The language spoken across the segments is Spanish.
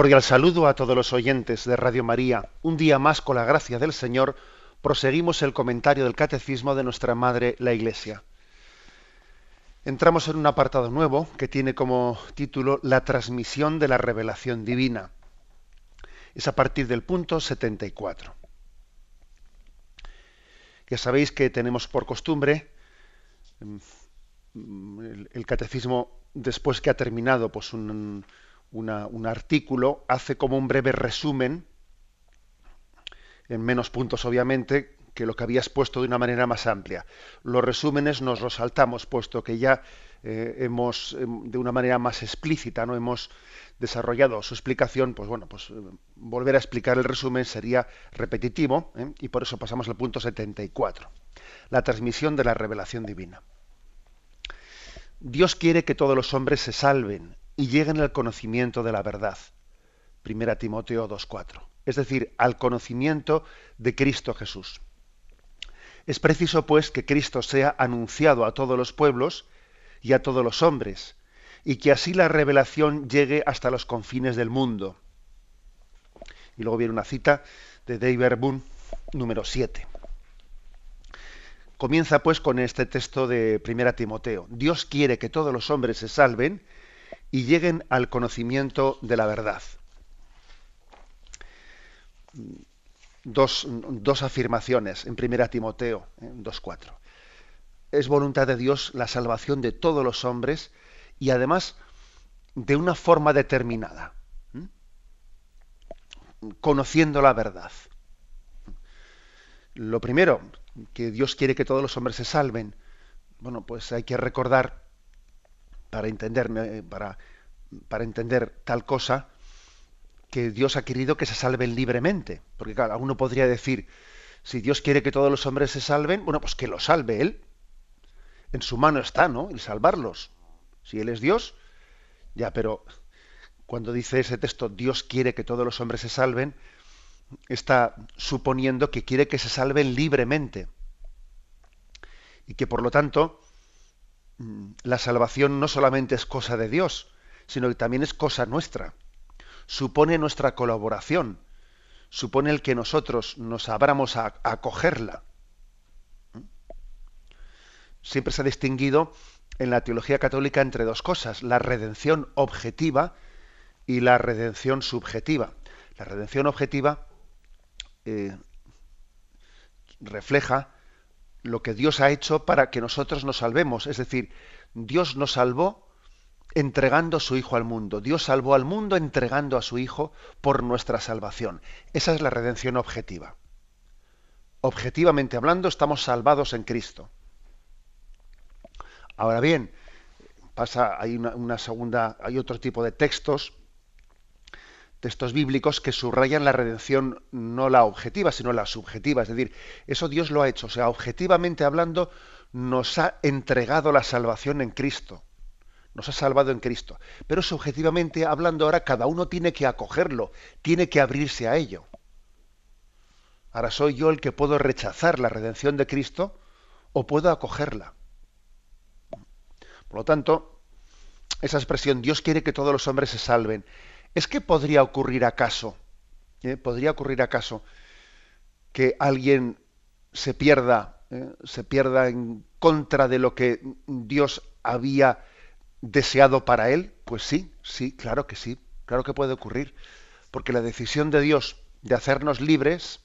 Cordial saludo a todos los oyentes de Radio María. Un día más, con la gracia del Señor, proseguimos el comentario del Catecismo de nuestra Madre, la Iglesia. Entramos en un apartado nuevo que tiene como título La transmisión de la revelación divina. Es a partir del punto 74. Ya sabéis que tenemos por costumbre mm, el, catecismo, después que ha terminado pues, un, un artículo, hace como un breve resumen, en menos puntos obviamente, que lo que había expuesto de una manera más amplia. Los resúmenes nos los saltamos, puesto que ya eh, hemos, em, de una manera más explícita, no hemos desarrollado su explicación, pues bueno, pues eh, volver a explicar el resumen sería repetitivo, ¿eh? y por eso pasamos al punto 74, la transmisión de la revelación divina. Dios quiere que todos los hombres se salven y lleguen al conocimiento de la verdad. Primera Timoteo 2.4. Es decir, al conocimiento de Cristo Jesús. Es preciso, pues, que Cristo sea anunciado a todos los pueblos y a todos los hombres, y que así la revelación llegue hasta los confines del mundo. Y luego viene una cita de David Boone, número 7. Comienza pues con este texto de Primera Timoteo. Dios quiere que todos los hombres se salven y lleguen al conocimiento de la verdad. Dos, afirmaciones en 1 Timoteo 2.4. ¿eh? Es voluntad de Dios la salvación de todos los hombres y además de una forma determinada, conociendo la verdad. Lo primero, que Dios quiere que todos los hombres se salven. Bueno, pues hay que recordar para entender, para, para entender tal cosa que Dios ha querido que se salven libremente. Porque claro, uno podría decir, si Dios quiere que todos los hombres se salven, bueno, pues que lo salve Él. En su mano está, ¿no? El salvarlos. Si Él es Dios, ya, pero cuando dice ese texto, Dios quiere que todos los hombres se salven, está suponiendo que quiere que se salven libremente. Y que por lo tanto, la salvación no solamente es cosa de Dios, sino que también es cosa nuestra. Supone nuestra colaboración, supone el que nosotros nos abramos a acogerla. ¿Mm? Siempre se ha distinguido en la teología católica entre dos cosas, la redención objetiva y la redención subjetiva. La redención objetiva eh, refleja lo que Dios ha hecho para que nosotros nos salvemos. Es decir, Dios nos salvó entregando a su Hijo al mundo. Dios salvó al mundo entregando a su Hijo por nuestra salvación. Esa es la redención objetiva. Objetivamente hablando, estamos salvados en Cristo. Ahora bien, pasa, hay una segunda, hay otro tipo de textos textos bíblicos que subrayan la redención no la objetiva, sino la subjetiva. Es decir, eso Dios lo ha hecho. O sea, objetivamente hablando, nos ha entregado la salvación en Cristo. Nos ha salvado en Cristo. Pero subjetivamente hablando, ahora cada uno tiene que acogerlo, tiene que abrirse a ello. Ahora soy yo el que puedo rechazar la redención de Cristo o puedo acogerla. Por lo tanto, esa expresión, Dios quiere que todos los hombres se salven, ¿Es que podría ocurrir acaso? ¿eh? ¿Podría ocurrir acaso que alguien se pierda, ¿eh? se pierda en contra de lo que Dios había deseado para él? Pues sí, sí, claro que sí, claro que puede ocurrir, porque la decisión de Dios de hacernos libres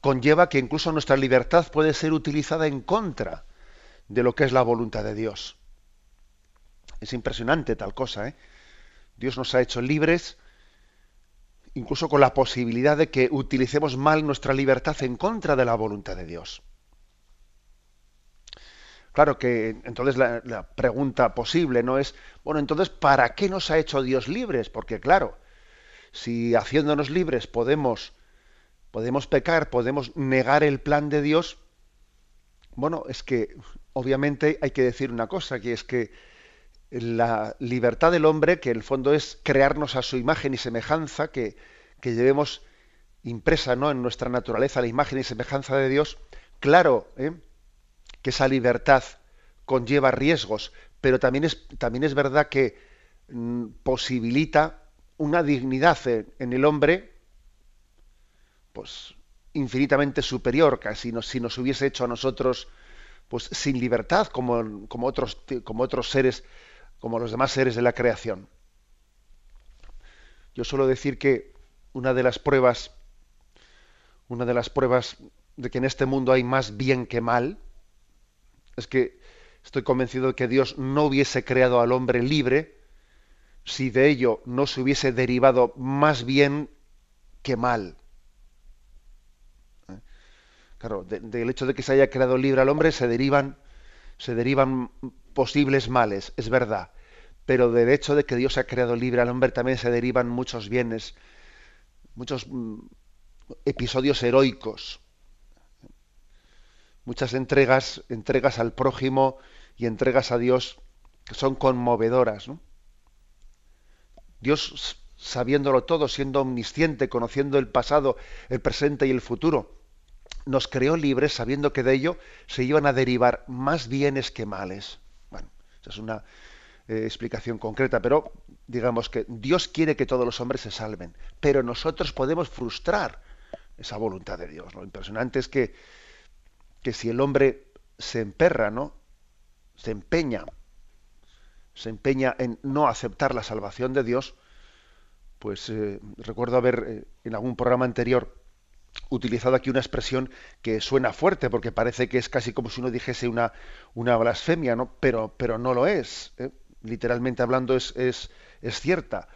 conlleva que incluso nuestra libertad puede ser utilizada en contra de lo que es la voluntad de Dios. Es impresionante tal cosa, ¿eh? Dios nos ha hecho libres, incluso con la posibilidad de que utilicemos mal nuestra libertad en contra de la voluntad de Dios. Claro que entonces la, pregunta posible no es, bueno, entonces, ¿para qué nos ha hecho Dios libres? Porque claro, si haciéndonos libres podemos, podemos pecar, podemos negar el plan de Dios, bueno, es que obviamente hay que decir una cosa, que es que la libertad del hombre, que en el fondo es crearnos a su imagen y semejanza, que, que llevemos impresa ¿no? en nuestra naturaleza la imagen y semejanza de Dios, claro ¿eh? que esa libertad conlleva riesgos, pero también es, también es verdad que mm, posibilita una dignidad en, el hombre, pues infinitamente superior, casi si nos hubiese hecho a nosotros pues sin libertad como, como, otros, como otros seres, como los demás seres de la creación. Yo suelo decir que una de las pruebas, una de las pruebas de que en este mundo hay más bien que mal, es que estoy convencido de que Dios no hubiese creado al hombre libre si de ello no se hubiese derivado más bien que mal. ¿Eh? Claro, del hecho de que se haya creado libre al hombre se derivan, se derivan posibles males, es verdad. Pero del hecho de que Dios ha creado libre al hombre también se derivan muchos bienes, muchos mm, episodios heroicos muchas entregas, entregas al prójimo y entregas a Dios que son conmovedoras. Dios, sabiéndolo todo, siendo omnisciente, conociendo el pasado, el presente y el futuro, nos creó libres sabiendo que de ello se iban a derivar más bienes que males. Es una eh, explicación concreta, pero digamos que Dios quiere que todos los hombres se salven, pero nosotros podemos frustrar esa voluntad de Dios. Lo impresionante es que que si el hombre se emperra, ¿no? Se empeña, se empeña en no aceptar la salvación de Dios, pues eh, recuerdo haber eh, en algún programa anterior utilizado aquí una expresión que suena fuerte porque parece que es casi como si uno dijese una, una blasfemia, ¿no? Pero, pero no lo es. ¿eh? Literalmente hablando es, es, es, cierta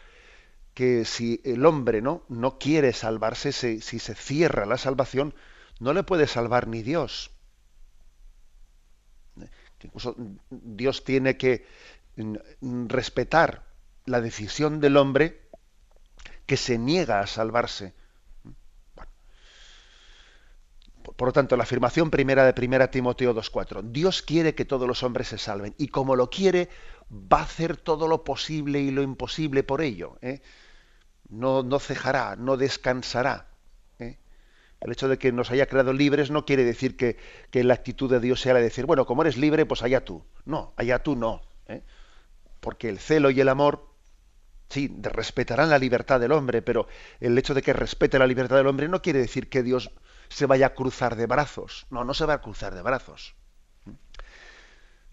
que si el hombre no, no quiere salvarse, si, se cierra la salvación, no le puede salvar ni Dios incluso Dios tiene que mm, respetar la decisión del hombre que se niega a salvarse. Por lo tanto, la afirmación primera de 1 Timoteo 2.4, Dios quiere que todos los hombres se salven y como lo quiere, va a hacer todo lo posible y lo imposible por ello. ¿eh? No, no cejará, no descansará. El hecho de que nos haya creado libres no quiere decir que, la actitud de Dios sea la de decir, bueno, como eres libre, pues allá tú. No, allá tú no. ¿eh? Porque el celo y el amor, sí, respetarán la libertad del hombre, pero el hecho de que respete la libertad del hombre no quiere decir que Dios se vaya a cruzar de brazos. No, no se va a cruzar de brazos.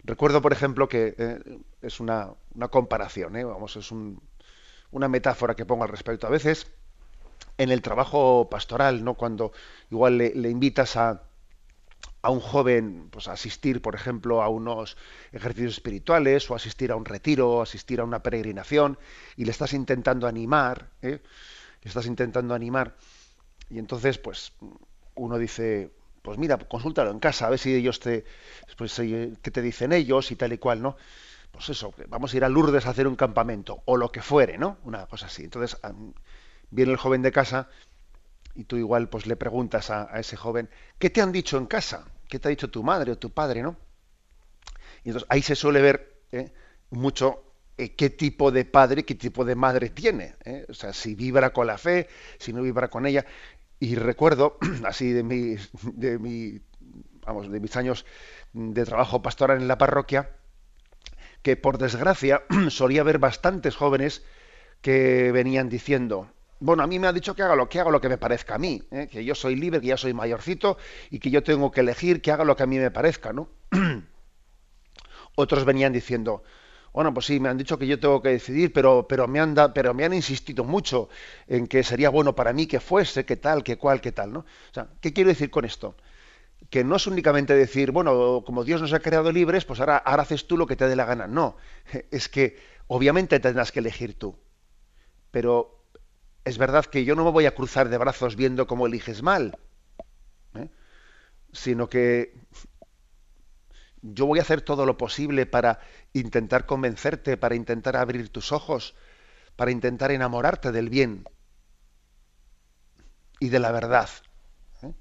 Recuerdo, por ejemplo, que eh, es una, comparación, ¿eh? vamos, es una metáfora que pongo al respecto. A veces en el trabajo pastoral, ¿no? Cuando igual le, invitas a, a un joven pues, a asistir, por ejemplo, a unos ejercicios espirituales o asistir a un retiro o asistir a una peregrinación y le estás intentando animar, ¿eh? le estás intentando animar y entonces pues uno dice, pues mira, consúltalo en casa, a ver si ellos te, pues, qué te dicen ellos y tal y cual, ¿no? Pues eso, vamos a ir a Lourdes a hacer un campamento o lo que fuere, ¿no? Una cosa así. Entonces, viene el joven de casa y tú igual pues le preguntas a, ese joven, ¿qué te han dicho en casa? ¿Qué te ha dicho tu madre o tu padre, no? Y entonces ahí se suele ver ¿eh? mucho eh, qué tipo de padre, qué tipo de madre tiene. ¿eh? O sea, si vibra con la fe, si no vibra con ella. Y recuerdo, así de mi, de mi, vamos, de mis años de trabajo pastoral en la parroquia, que por desgracia solía haber bastantes jóvenes que venían diciendo, bueno, a mí me ha dicho que haga lo que haga lo que me parezca a mí, ¿eh? que yo soy libre, que ya soy mayorcito y que yo tengo que elegir que haga lo que a mí me parezca, ¿no? Otros venían diciendo, bueno, pues sí, me han dicho que yo tengo que decidir, pero, pero, me han pero me han insistido mucho en que sería bueno para mí que fuese, que tal, que cual, que tal, ¿no? O sea, ¿qué quiero decir con esto? Que no es únicamente decir, bueno, como Dios nos ha creado libres, pues ahora, ahora haces tú lo que te dé la gana. No, es que obviamente tendrás que elegir tú. Pero es verdad que yo no me voy a cruzar de brazos viendo cómo eliges mal, ¿eh? sino que yo voy a hacer todo lo posible para intentar convencerte, para intentar abrir tus ojos, para intentar enamorarte del bien y de la verdad. ¿eh?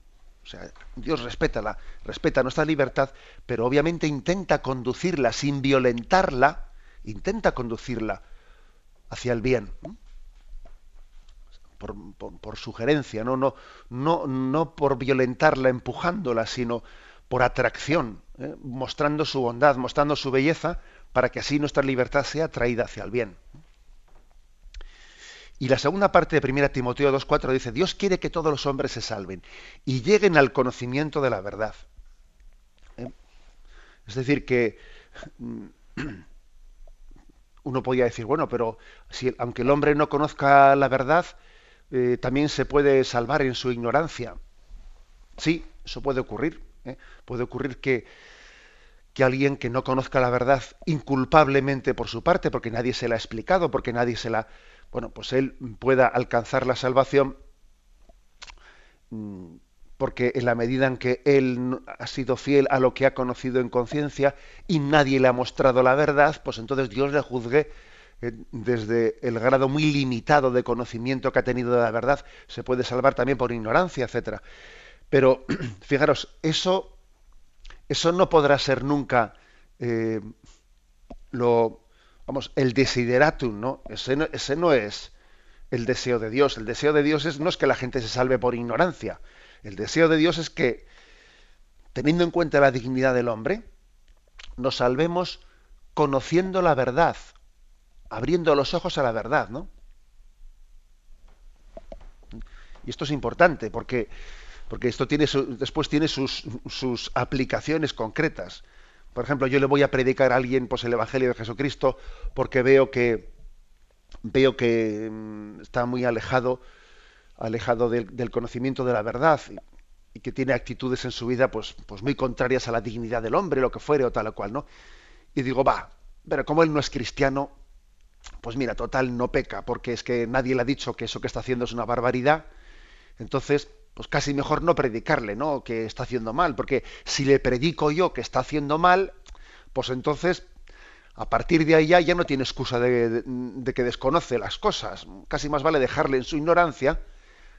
O sea, Dios respeta, la, respeta nuestra libertad, pero obviamente intenta conducirla sin violentarla, intenta conducirla hacia el bien. Por, sugerencia, ¿no? No, no, no por violentarla, empujándola, sino por atracción, ¿eh? mostrando su bondad, mostrando su belleza, para que así nuestra libertad sea traída hacia el bien. Y la segunda parte de 1 Timoteo 2.4 dice, Dios quiere que todos los hombres se salven y lleguen al conocimiento de la verdad. ¿Eh? Es decir, que mm, uno podría decir, bueno, pero si, aunque el hombre no conozca la verdad, eh, también se puede salvar en su ignorancia. Sí, eso puede ocurrir. ¿Eh? Puede ocurrir que, que alguien que no conozca la verdad inculpablemente por su parte, porque nadie se la ha explicado, porque nadie se la bueno, pues él pueda alcanzar la salvación mm, porque en la medida en que él ha sido fiel a lo que ha conocido en conciencia y nadie le ha mostrado la verdad, pues entonces Dios le juzgue eh, desde el grado muy limitado de conocimiento que ha tenido de la verdad, se puede salvar también por ignorancia, etcétera. Pero fijaros, eso, eso no podrá ser nunca eh, lo, vamos, el desideratum, ¿no? Ese, ¿no? ese no es el deseo de Dios. El deseo de Dios es, no es que la gente se salve por ignorancia. El deseo de Dios es que, teniendo en cuenta la dignidad del hombre, nos salvemos conociendo la verdad, abriendo los ojos a la verdad, ¿no? Y esto es importante porque, porque esto tiene después tiene sus, sus aplicaciones concretas. Por ejemplo, yo le voy a predicar a alguien pues, el Evangelio de Jesucristo porque veo que veo que mm, está muy alejado, alejado del, conocimiento de la verdad y, que tiene actitudes en su vida pues, pues muy contrarias a la dignidad del hombre, lo que fuere o tal o cual, ¿no? Y digo, va, pero como él no es cristiano, pues mira, total no peca, porque es que nadie le ha dicho que eso que está haciendo es una barbaridad. Entonces, pues casi mejor no predicarle, ¿no? Que está haciendo mal, porque si le predico yo que está haciendo mal, pues entonces a partir de ahí ya, no tiene excusa de, que desconoce las cosas. Casi más vale dejarle en su ignorancia,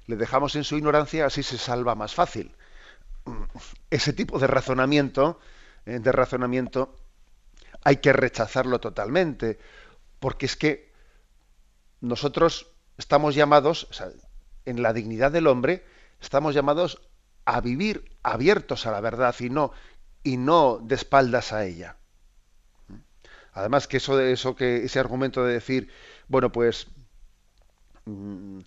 le dejamos en su ignorancia, así se salva más fácil. Ese tipo de razonamiento, eh, de razonamiento, hay que rechazarlo totalmente, porque es que nosotros estamos llamados, en la dignidad del hombre, Estamos llamados a vivir abiertos a la verdad y no, y no de espaldas a ella. Además que eso de eso que ese argumento de decir, bueno, pues mm,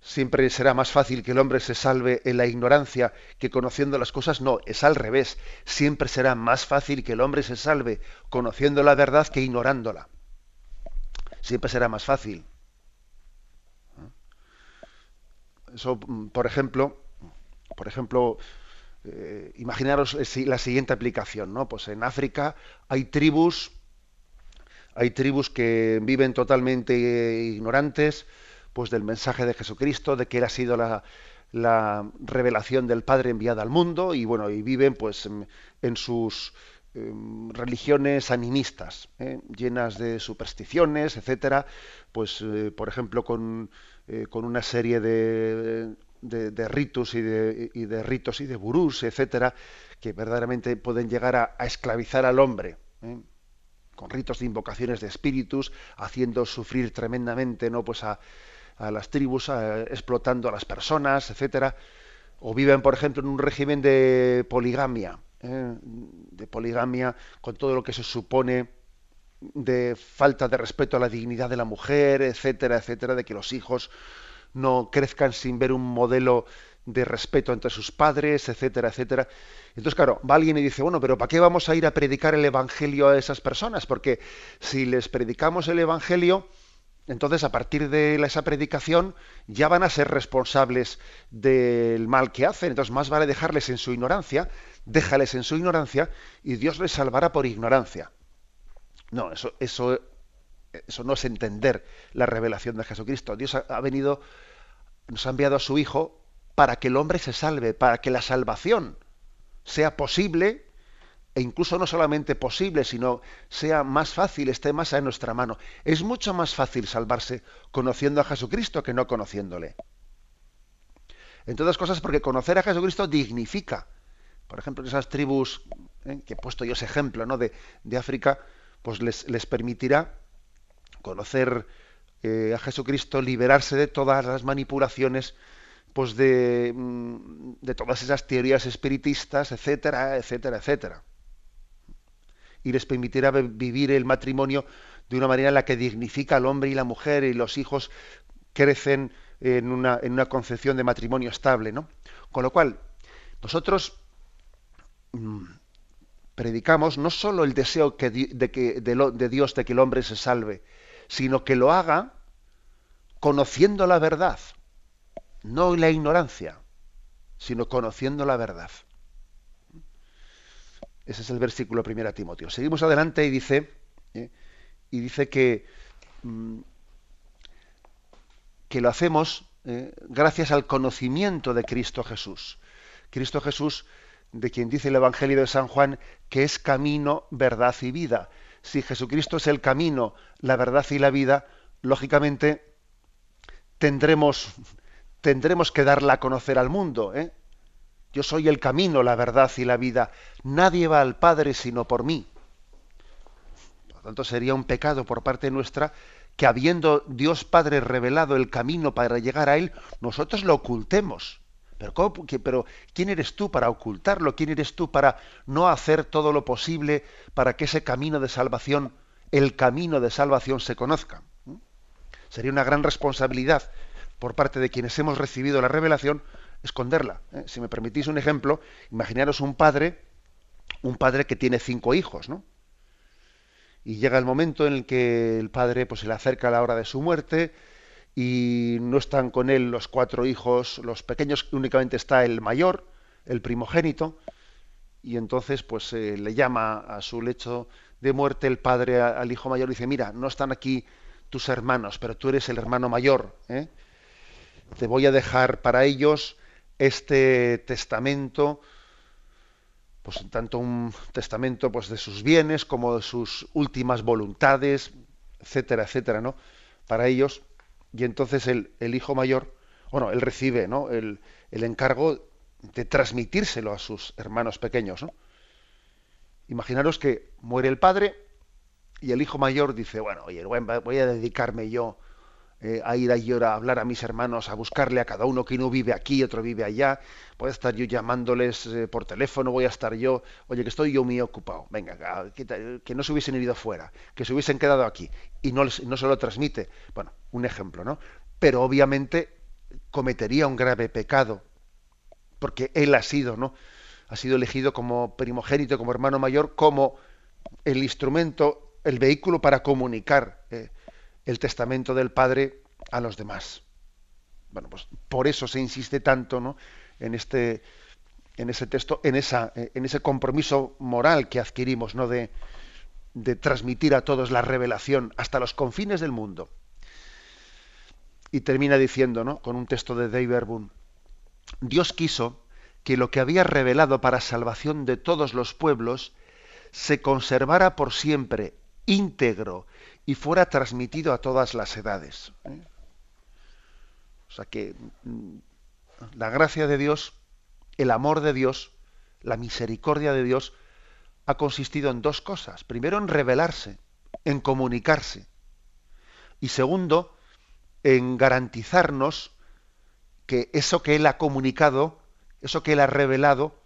siempre será más fácil que el hombre se salve en la ignorancia que conociendo las cosas, no, es al revés. Siempre será más fácil que el hombre se salve conociendo la verdad que ignorándola. Siempre será más fácil. Eso, mm, por ejemplo, por ejemplo, eh, imaginaros la siguiente aplicación, ¿no? Pues en África hay tribus, hay tribus que viven totalmente ignorantes, pues del mensaje de Jesucristo, de que él ha sido la, revelación del Padre enviada al mundo, y bueno, y viven pues en, sus em, religiones animistas, ¿eh? llenas de supersticiones, etcétera, pues eh, por ejemplo con eh, con una serie de, de, ritos y de, y de, ritos y de burús, etcétera, que verdaderamente pueden llegar a, esclavizar al hombre. ¿eh? con ritos de invocaciones de espíritus, haciendo sufrir tremendamente ¿no? pues a, a las tribus, explotando a las personas, etcétera, o viven, por ejemplo, en un régimen de poligamia, ¿eh? de poligamia, con todo lo que se supone de falta de respeto a la dignidad de la mujer, etcétera, etcétera, de que los hijos no crezcan sin ver un modelo de respeto entre sus padres, etcétera, etcétera. Entonces, claro, va alguien y dice, bueno, pero ¿para qué vamos a ir a predicar el Evangelio a esas personas? Porque si les predicamos el Evangelio, entonces a partir de esa predicación ya van a ser responsables del mal que hacen. Entonces, más vale dejarles en su ignorancia, déjales en su ignorancia y Dios les salvará por ignorancia. No, eso, eso, eso no es entender la revelación de Jesucristo. Dios ha, venido, nos ha enviado a su Hijo para que el hombre se salve, para que la salvación sea posible e incluso no solamente posible, sino sea más fácil, esté más en nuestra mano. Es mucho más fácil salvarse conociendo a Jesucristo que no conociéndole. Entre otras cosas porque conocer a Jesucristo dignifica. Por ejemplo, esas tribus, ¿eh? que he puesto yo ese ejemplo ¿no? de, África, pues les, les permitirá conocer eh, a Jesucristo, liberarse de todas las manipulaciones pues de, mm, de todas esas teorías espiritistas, etcétera, etcétera, etcétera. Y les permitirá vivir el matrimonio de una manera en la que dignifica al hombre y la mujer y los hijos crecen en una, en una concepción de matrimonio estable, ¿no? Con lo cual, nosotros mm, predicamos no solo el deseo de, que, de Dios de que el hombre se salve, sino que lo haga conociendo la verdad no la ignorancia, sino conociendo la verdad. Ese es el versículo primero a Timoteo. Seguimos adelante y dice, ¿eh? y dice que, mm, que lo hacemos ¿eh? gracias al conocimiento de Cristo Jesús. Cristo Jesús, de quien dice el Evangelio de San Juan, que es camino, verdad y vida. Si Jesucristo es el camino, la verdad y la vida, lógicamente tendremos tendremos que darla a conocer al mundo. ¿eh? Yo soy el camino, la verdad y la vida. Nadie va al Padre sino por mí. Por lo tanto, sería un pecado por parte nuestra que habiendo Dios Padre revelado el camino para llegar a Él, nosotros lo ocultemos. Pero, ¿quién eres tú para ocultarlo? ¿Quién eres tú para no hacer todo lo posible para que ese camino de salvación, el camino de salvación se conozca? ¿Mm? Sería una gran responsabilidad por parte de quienes hemos recibido la revelación, esconderla. ¿eh? Si me permitís un ejemplo, imaginaros un padre, un padre que tiene cinco hijos, ¿no? Y llega el momento en el que el padre pues, se le acerca a la hora de su muerte y no están con él los cuatro hijos, los pequeños, únicamente está el mayor, el primogénito, y entonces pues eh, le llama a su lecho de muerte el padre al hijo mayor y dice, mira, no están aquí tus hermanos, pero tú eres el hermano mayor, ¿eh? te voy a dejar para ellos este testamento, pues tanto un testamento pues de sus bienes como de sus últimas voluntades, etcétera, etcétera, ¿no? Para ellos. Y entonces el, hijo mayor, bueno, él recibe, ¿no? El, el, encargo de transmitírselo a sus hermanos pequeños, ¿no? Imaginaros que muere el padre y el hijo mayor dice, bueno, oye, voy a dedicarme yo eh, a ir a, a hablar a mis hermanos, a buscarle a cada uno que uno vive aquí, otro vive allá, voy a estar yo llamándoles eh, por teléfono, voy a estar yo, oye, que estoy yo muy ocupado, venga, que, no se hubiesen ido fuera, que se hubiesen quedado aquí, y no, no se lo transmite. Bueno, un ejemplo, ¿no? Pero obviamente cometería un grave pecado, porque él ha sido, ¿no? Ha sido elegido como primogénito, como hermano mayor, como el instrumento, el vehículo para comunicar. Eh, el testamento del padre a los demás. Bueno, pues por eso se insiste tanto ¿no? en este en ese texto, en esa, en ese compromiso moral que adquirimos, ¿no? De, de transmitir a todos la revelación hasta los confines del mundo. Y termina diciendo, ¿no? Con un texto de Dave Boone, Dios quiso que lo que había revelado para salvación de todos los pueblos se conservara por siempre íntegro y fuera transmitido a todas las edades. ¿eh? O sea que mm, la gracia de Dios, el amor de Dios, la misericordia de Dios ha consistido en dos cosas. Primero, en revelarse, en comunicarse. Y segundo, en garantizarnos que eso que Él ha comunicado, eso que Él ha revelado,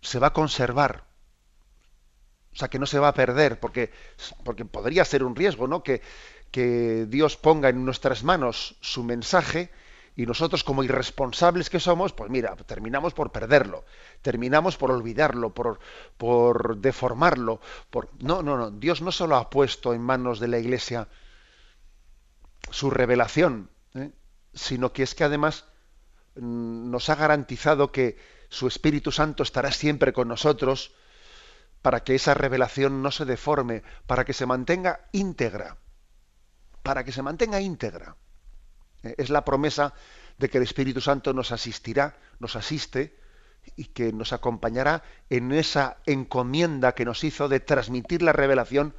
se va a conservar o sea, que no se va a perder, porque, porque podría ser un riesgo, ¿no? Que, que Dios ponga en nuestras manos su mensaje y nosotros como irresponsables que somos, pues mira, terminamos por perderlo, terminamos por olvidarlo, por, por deformarlo. Por... No, no, no, Dios no solo ha puesto en manos de la Iglesia su revelación, ¿eh? sino que es que además mm, nos ha garantizado que su Espíritu Santo estará siempre con nosotros, para que esa revelación no se deforme, para que se mantenga íntegra, para que se mantenga íntegra. Eh, es la promesa de que el Espíritu Santo nos asistirá, nos asiste y que nos acompañará en esa encomienda que nos hizo de transmitir la revelación,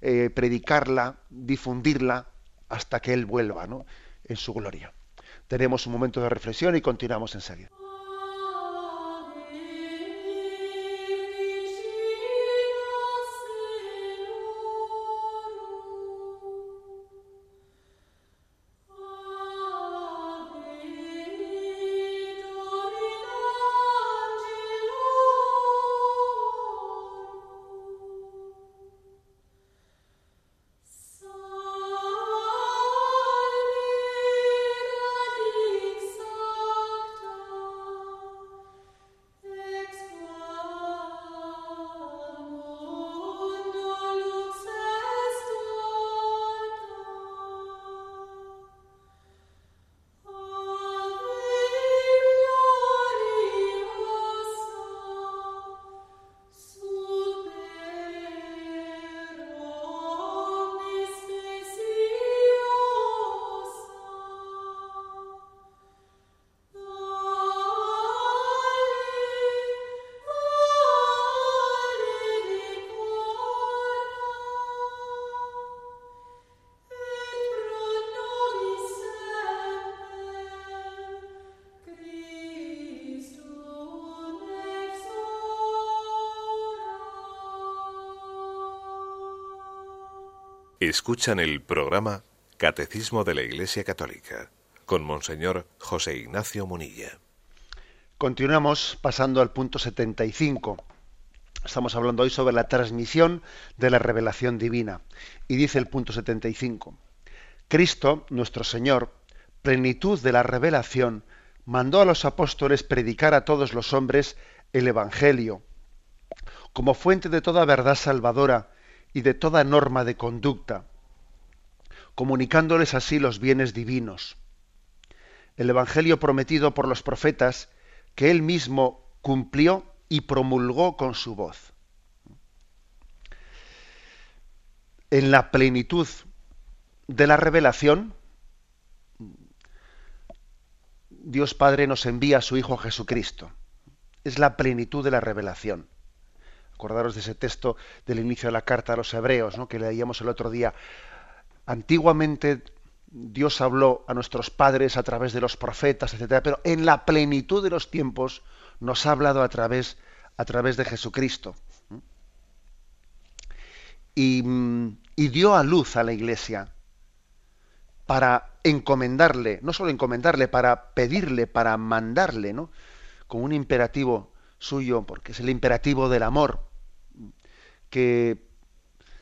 eh, predicarla, difundirla hasta que Él vuelva ¿no? en su gloria. tenemos un momento de reflexión y continuamos enseguida. Escuchan el programa Catecismo de la Iglesia Católica con Monseñor José Ignacio Munilla. Continuamos pasando al punto 75. Estamos hablando hoy sobre la transmisión de la revelación divina. Y dice el punto 75. Cristo, nuestro Señor, plenitud de la revelación, mandó a los apóstoles predicar a todos los hombres el Evangelio, como fuente de toda verdad salvadora, y de toda norma de conducta, comunicándoles así los bienes divinos. El Evangelio prometido por los profetas, que él mismo cumplió y promulgó con su voz. En la plenitud de la revelación, Dios Padre nos envía a su Hijo Jesucristo. Es la plenitud de la revelación. Acordaros de ese texto del inicio de la carta a los hebreos, ¿no? que leíamos el otro día. Antiguamente Dios habló a nuestros padres a través de los profetas, etcétera, pero en la plenitud de los tiempos nos ha hablado a través, a través de Jesucristo. Y, y, dio a luz a la iglesia para encomendarle, no solo encomendarle, para pedirle, para mandarle, ¿no? Con un imperativo suyo, porque es el imperativo del amor que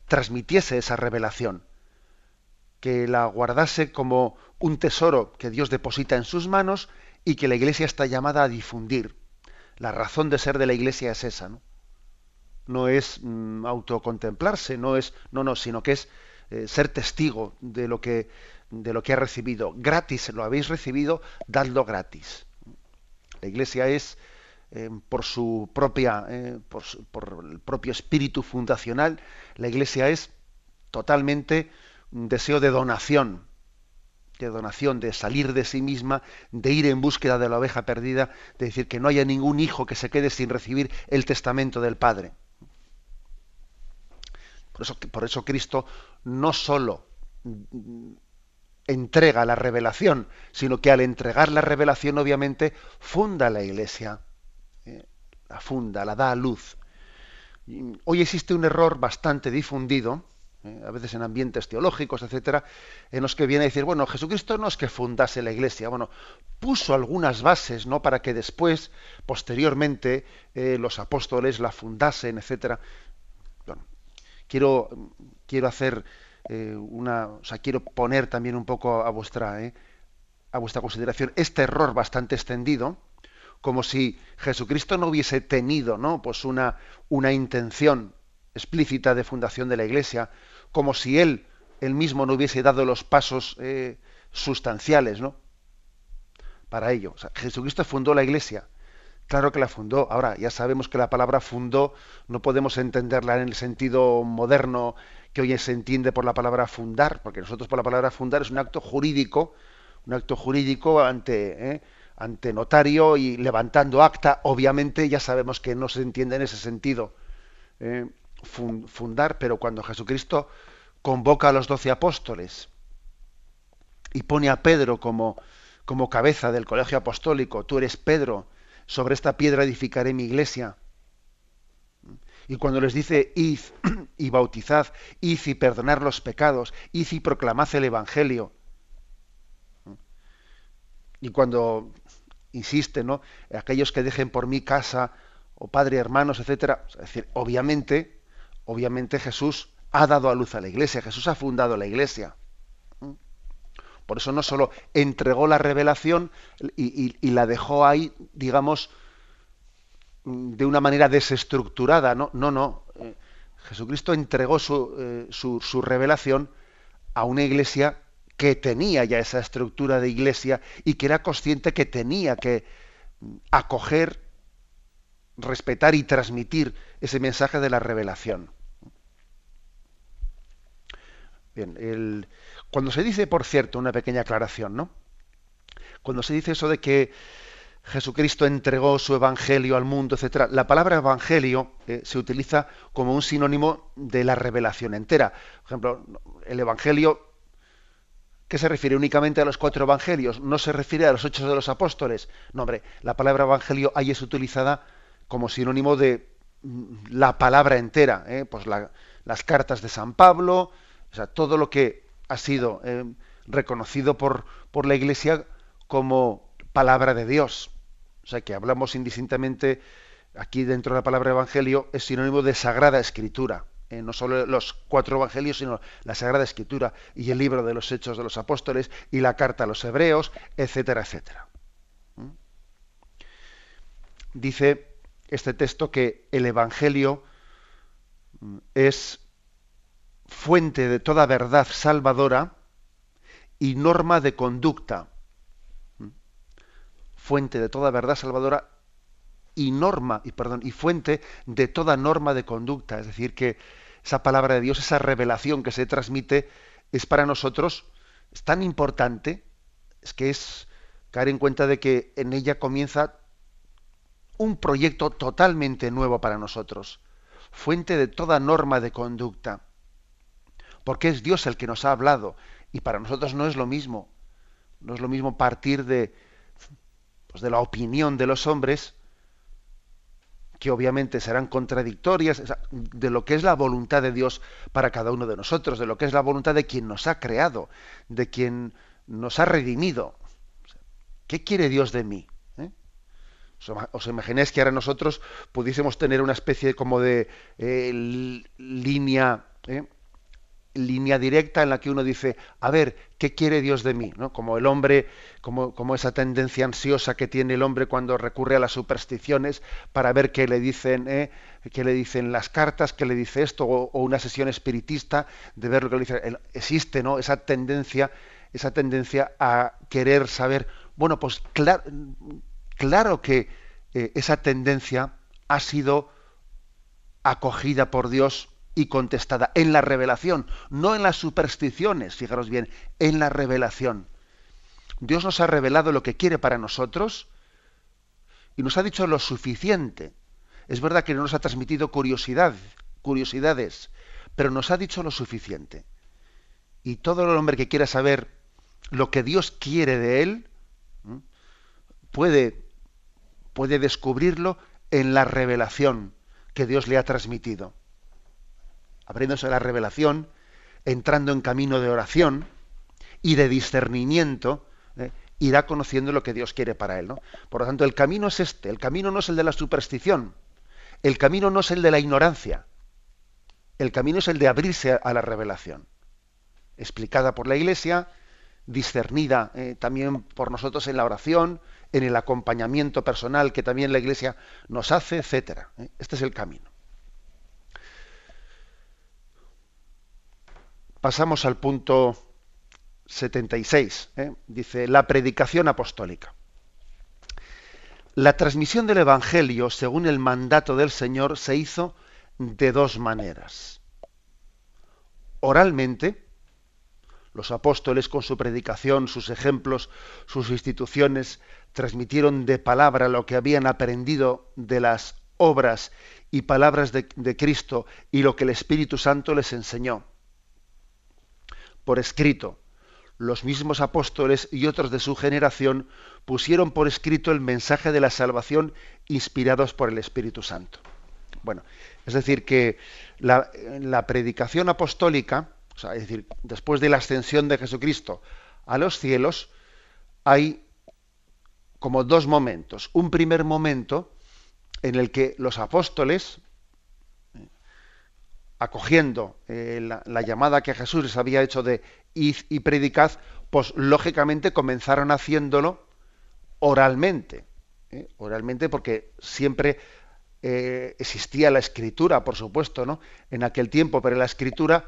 transmitiese esa revelación, que la guardase como un tesoro que Dios deposita en sus manos y que la Iglesia está llamada a difundir. La razón de ser de la Iglesia es esa, ¿no? No es mm, autocontemplarse, no es, no, no, sino que es eh, ser testigo de lo que de lo que ha recibido. Gratis lo habéis recibido, dadlo gratis. La Iglesia es eh, por su propia, eh, por, el propio espíritu fundacional, la Iglesia es totalmente un deseo de donación, de donación, de salir de sí misma, de ir en búsqueda de la oveja perdida, de decir que no haya ningún hijo que se quede sin recibir el testamento del Padre. Por eso, por eso Cristo no solo entrega la revelación, sino que al entregar la revelación obviamente funda la Iglesia la funda, la da a luz. Hoy existe un error bastante difundido, eh, a veces en ambientes teológicos, etcétera, en los que viene a decir, bueno, Jesucristo no es que fundase la Iglesia, bueno, puso algunas bases, ¿no? Para que después, posteriormente, eh, los apóstoles la fundasen, etcétera. Bueno, quiero, quiero hacer eh, una, o sea, quiero poner también un poco a vuestra, a vuestra consideración este error bastante extendido como si Jesucristo no hubiese tenido ¿no? Pues una, una intención explícita de fundación de la Iglesia, como si él, él mismo no hubiese dado los pasos eh, sustanciales ¿no? para ello. Jesucristo fundó la Iglesia. Claro que la fundó. Ahora, ya sabemos que la palabra fundó no podemos entenderla en el sentido moderno que hoy se entiende por la palabra fundar, porque nosotros por la palabra fundar es un acto jurídico, un acto jurídico ante, ¿eh? Ante notario y levantando acta, obviamente ya sabemos que no se entiende en ese sentido eh, fundar, pero cuando Jesucristo convoca a los doce apóstoles y pone a Pedro como, como cabeza del colegio apostólico, tú eres Pedro, sobre esta piedra edificaré mi iglesia. Y cuando les dice, id y bautizad, id y perdonar los pecados, id y proclamad el Evangelio. Y cuando insiste, ¿no? Aquellos que dejen por mí casa o padre, hermanos, etcétera. Es decir, obviamente, obviamente Jesús ha dado a luz a la iglesia, Jesús ha fundado la iglesia. Por eso no solo entregó la revelación y, la dejó ahí, digamos, de una manera desestructurada, no, no, no. Eh, Jesucristo entregó eh, su, su revelación a una iglesia que tenía ya esa estructura de iglesia y que era consciente que tenía que acoger, respetar y transmitir ese mensaje de la revelación. Bien, cuando se dice, por cierto, una pequeña aclaración, ¿no? Cuando se dice eso de que Jesucristo entregó su evangelio al mundo, etcétera, la palabra evangelio eh, se utiliza como un sinónimo de la revelación entera. Por ejemplo, el evangelio ¿Qué se refiere únicamente a los cuatro evangelios? ¿No se refiere a los hechos de los apóstoles? No, hombre, la palabra evangelio ahí es utilizada como sinónimo de mm, la palabra entera, ¿eh? pues las cartas de San Pablo, o sea, todo lo que ha sido eh, reconocido por, por la Iglesia como palabra de Dios. O sea, que hablamos indistintamente aquí dentro de la palabra evangelio es sinónimo de sagrada escritura. Eh, no solo los cuatro evangelios, sino la Sagrada Escritura y el libro de los Hechos de los Apóstoles y la carta a los Hebreos, etcétera, etcétera. ¿Mm? Dice este texto que el Evangelio mm, es fuente de toda verdad salvadora y norma de conducta. ¿Mm? Fuente de toda verdad salvadora y norma, y perdón, y fuente de toda norma de conducta. Es decir, que esa palabra de Dios, esa revelación que se transmite, es para nosotros es tan importante, es que es caer en cuenta de que en ella comienza un proyecto totalmente nuevo para nosotros, fuente de toda norma de conducta. Porque es Dios el que nos ha hablado y para nosotros no es lo mismo. No es lo mismo partir de, pues de la opinión de los hombres que obviamente serán contradictorias, de lo que es la voluntad de Dios para cada uno de nosotros, de lo que es la voluntad de quien nos ha creado, de quien nos ha redimido. ¿Qué quiere Dios de mí? ¿Eh? ¿Os imagináis que ahora nosotros pudiésemos tener una especie como de eh, línea ¿eh? Línea directa en la que uno dice, a ver, ¿qué quiere Dios de mí? ¿No? Como el hombre, como, como, esa tendencia ansiosa que tiene el hombre cuando recurre a las supersticiones para ver qué le dicen, eh, qué le dicen las cartas, qué le dice esto, o, una sesión espiritista de ver lo que le dice. Existe, ¿no? Esa tendencia, esa tendencia a querer saber. Bueno, pues claro, que eh, esa tendencia ha sido acogida por Dios y contestada en la revelación, no en las supersticiones, fijaros bien, en la revelación. Dios nos ha revelado lo que quiere para nosotros y nos ha dicho lo suficiente. Es verdad que no nos ha transmitido curiosidad, curiosidades, pero nos ha dicho lo suficiente. Y todo el hombre que quiera saber lo que Dios quiere de él, puede, puede descubrirlo en la revelación que Dios le ha transmitido abriéndose la revelación, entrando en camino de oración y de discernimiento, ¿eh? irá conociendo lo que Dios quiere para él. ¿no? Por lo tanto, el camino es este, el camino no es el de la superstición, el camino no es el de la ignorancia, el camino es el de abrirse a la revelación, explicada por la Iglesia, discernida eh, también por nosotros en la oración, en el acompañamiento personal que también la Iglesia nos hace, etcétera. ¿eh? Este es el camino. Pasamos al punto 76. ¿eh? Dice, la predicación apostólica. La transmisión del Evangelio, según el mandato del Señor, se hizo de dos maneras. Oralmente, los apóstoles con su predicación, sus ejemplos, sus instituciones, transmitieron de palabra lo que habían aprendido de las obras y palabras de, de Cristo y lo que el Espíritu Santo les enseñó por escrito. los mismos apóstoles y otros de su generación pusieron por escrito el mensaje de la salvación inspirados por el Espíritu Santo. Bueno, es decir, que la, predicación apostólica, es decir, después de la ascensión de Jesucristo a los cielos, hay como dos momentos. Un primer momento en el que los apóstoles, acogiendo eh, la, llamada que Jesús les había hecho de id y predicad, pues lógicamente comenzaron haciéndolo oralmente. ¿eh? Oralmente porque siempre eh, existía la escritura, por supuesto, ¿no? En aquel tiempo, pero la escritura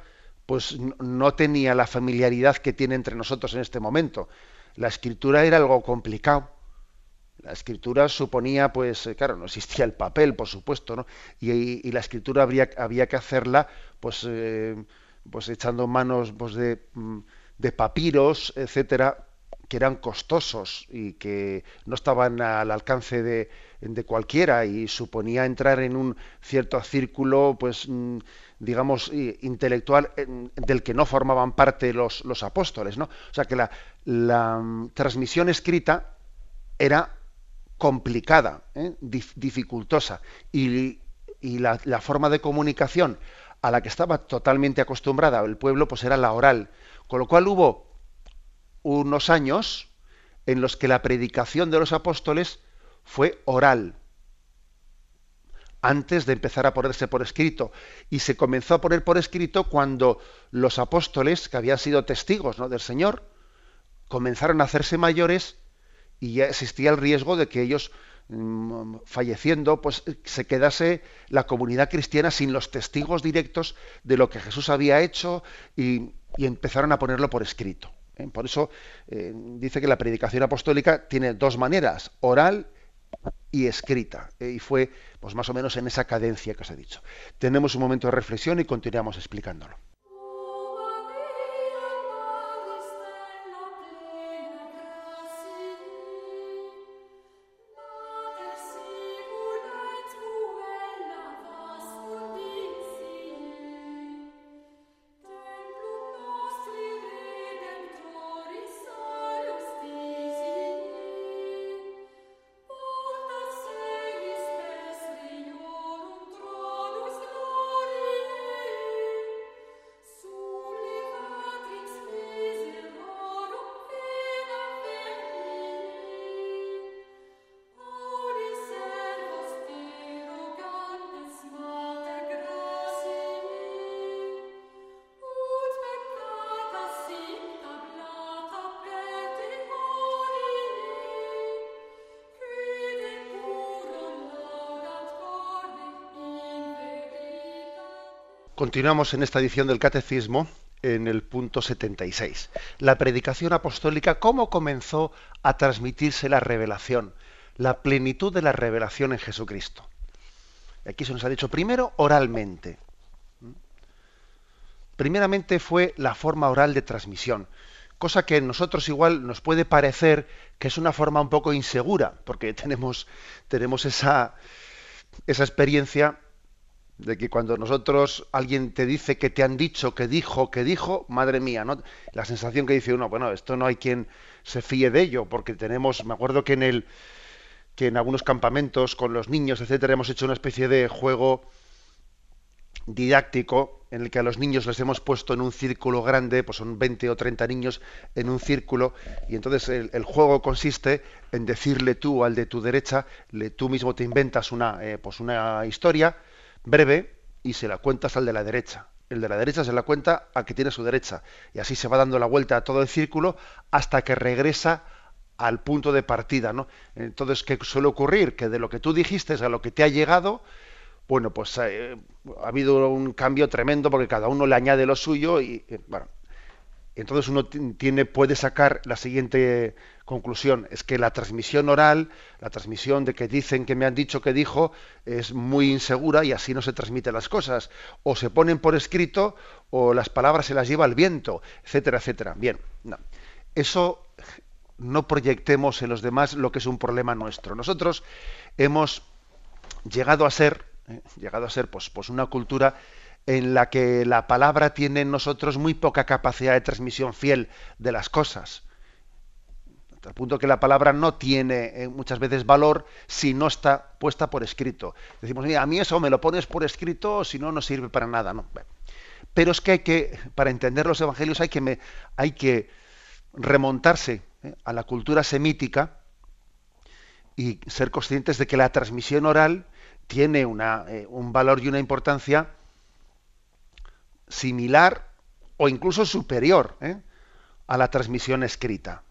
pues no tenía la familiaridad que tiene entre nosotros en este momento. La escritura era algo complicado. La escritura suponía, pues, eh, claro, no existía el papel, por supuesto, ¿no? Y, la escritura habría, había que hacerla, pues, eh, pues echando manos pues, de, mm, de papiros, etcétera, que eran costosos y que no estaban al alcance de, de cualquiera y suponía entrar en un cierto círculo, pues mm, digamos, intelectual del que no formaban parte los, los apóstoles, ¿no? O sea que la, la mm, transmisión escrita era complicada, ¿eh? dificultosa, y, la, la, forma de comunicación a la que estaba totalmente acostumbrada el pueblo, pues era la oral. Con lo cual hubo unos años en los que la predicación de los apóstoles fue oral, antes de empezar a ponerse por escrito. Y se comenzó a poner por escrito cuando los apóstoles, que habían sido testigos ¿no? del Señor, comenzaron a hacerse mayores y ya existía el riesgo de que ellos mm, falleciendo, pues se quedase la comunidad cristiana sin los testigos directos de lo que Jesús había hecho y, empezaron a ponerlo por escrito. ¿eh? Por eso eh, dice que la predicación apostólica tiene dos maneras, oral y escrita. Eh, y fue pues más o menos en esa cadencia que os he dicho. Tenemos un momento de reflexión y continuamos explicándolo. Continuamos en esta edición del Catecismo en el punto 76. La predicación apostólica, ¿cómo comenzó a transmitirse la revelación? La plenitud de la revelación en Jesucristo. Aquí se nos ha dicho primero oralmente. Primeramente fue la forma oral de transmisión, cosa que a nosotros igual nos puede parecer que es una forma un poco insegura, porque tenemos, tenemos esa, esa experiencia de que cuando nosotros alguien te dice que te han dicho, que dijo, que dijo, madre mía, ¿no? La sensación que dice uno, bueno, esto no hay quien se fíe de ello, porque tenemos, me acuerdo que en el que en algunos campamentos con los niños, etcétera, hemos hecho una especie de juego didáctico en el que a los niños les hemos puesto en un círculo grande, pues son 20 o 30 niños en un círculo, y entonces el, juego consiste en decirle tú al de tu derecha, le, tú mismo te inventas una, eh, pues una historia, breve y se la cuentas al de la derecha. El de la derecha se la cuenta al que tiene a su derecha. Y así se va dando la vuelta a todo el círculo hasta que regresa al punto de partida. ¿no? Entonces, ¿qué suele ocurrir? Que de lo que tú dijiste a lo que te ha llegado, bueno, pues eh, ha habido un cambio tremendo porque cada uno le añade lo suyo y, eh, bueno, entonces uno tiene, puede sacar la siguiente conclusión, es que la transmisión oral, la transmisión de que dicen que me han dicho que dijo, es muy insegura y así no se transmiten las cosas. O se ponen por escrito o las palabras se las lleva el viento, etcétera, etcétera. Bien, no. eso no proyectemos en los demás lo que es un problema nuestro. Nosotros hemos llegado a ser, eh, llegado a ser pues, pues una cultura en la que la palabra tiene en nosotros muy poca capacidad de transmisión fiel de las cosas. El punto que la palabra no tiene eh, muchas veces valor si no está puesta por escrito. Decimos, mira, a mí eso me lo pones por escrito, si no, no sirve para nada. Pero es que hay que, para entender los evangelios, hay que, remontarse ¿eh? a la cultura semítica y ser conscientes de que la transmisión oral tiene eh, un valor y una importancia similar o incluso superior a la transmisión escrita.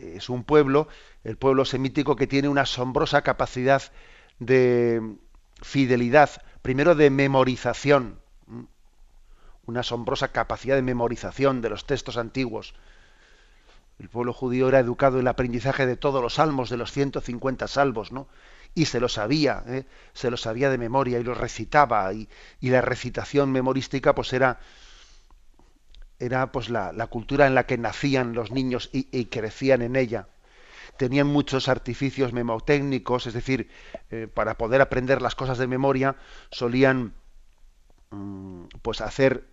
Es un pueblo, el pueblo semítico, que tiene una asombrosa capacidad de fidelidad, primero de memorización, una asombrosa capacidad de memorización de los textos antiguos. El pueblo judío era educado en el aprendizaje de todos los salmos, de los 150 salvos, ¿no? y se lo sabía, ¿eh? se lo sabía de memoria y lo recitaba y, la recitación memorística pues era era pues la, cultura en la que nacían los niños y, crecían en ella. Tenían muchos artificios memotécnicos, es decir, eh, para poder aprender las cosas de memoria solían mm, pues hacer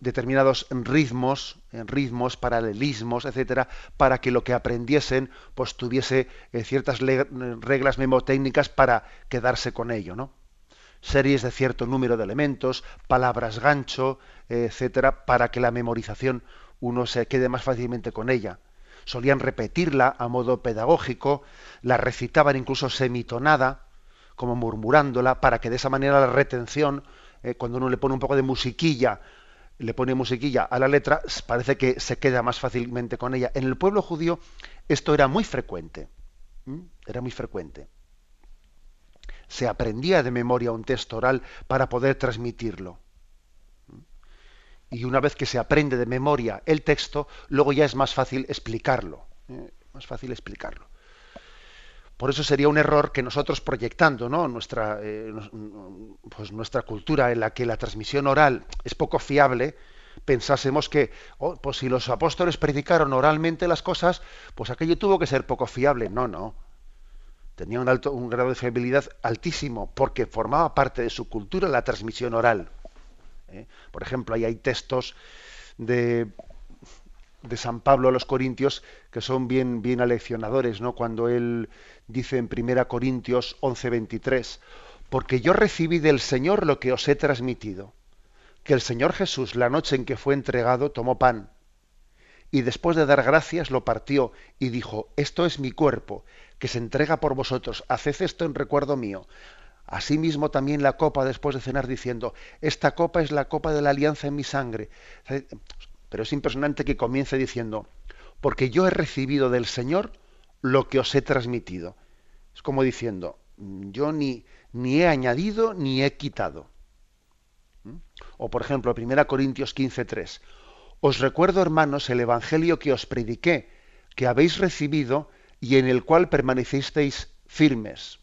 determinados ritmos, en ritmos, paralelismos, etcétera, para que lo que aprendiesen pues tuviese eh, ciertas reglas memotécnicas para quedarse con ello, ¿no? Series de cierto número de elementos, palabras gancho, etcétera, para que la memorización uno se quede más fácilmente con ella. Solían repetirla a modo pedagógico, la recitaban incluso semitonada, como murmurándola, para que de esa manera la retención, eh, cuando uno le pone un poco de musiquilla le pone musiquilla a la letra, parece que se queda más fácilmente con ella. En el pueblo judío esto era muy frecuente. Era muy frecuente. Se aprendía de memoria un texto oral para poder transmitirlo. Y una vez que se aprende de memoria el texto, luego ya es más fácil explicarlo. ¿eh? Más fácil explicarlo. Por eso sería un error que nosotros proyectando ¿no? nuestra, eh, pues nuestra cultura en la que la transmisión oral es poco fiable, pensásemos que oh, pues si los apóstoles predicaron oralmente las cosas, pues aquello tuvo que ser poco fiable. No, no. Tenía un, alto, un grado de fiabilidad altísimo porque formaba parte de su cultura la transmisión oral. ¿eh? Por ejemplo, ahí hay textos de San Pablo a los Corintios que son bien, bien aleccionadores, ¿no? Cuando él dice en 1 Corintios 11:23, porque yo recibí del Señor lo que os he transmitido, que el Señor Jesús la noche en que fue entregado tomó pan y después de dar gracias lo partió y dijo, esto es mi cuerpo, que se entrega por vosotros, haced esto en recuerdo mío. Asimismo también la copa después de cenar diciendo, esta copa es la copa de la alianza en mi sangre. Pero es impresionante que comience diciendo, porque yo he recibido del Señor lo que os he transmitido. Es como diciendo, yo ni, ni he añadido ni he quitado. ¿Mm? O por ejemplo, 1 Corintios 15:3. Os recuerdo, hermanos, el Evangelio que os prediqué, que habéis recibido y en el cual permanecisteis firmes,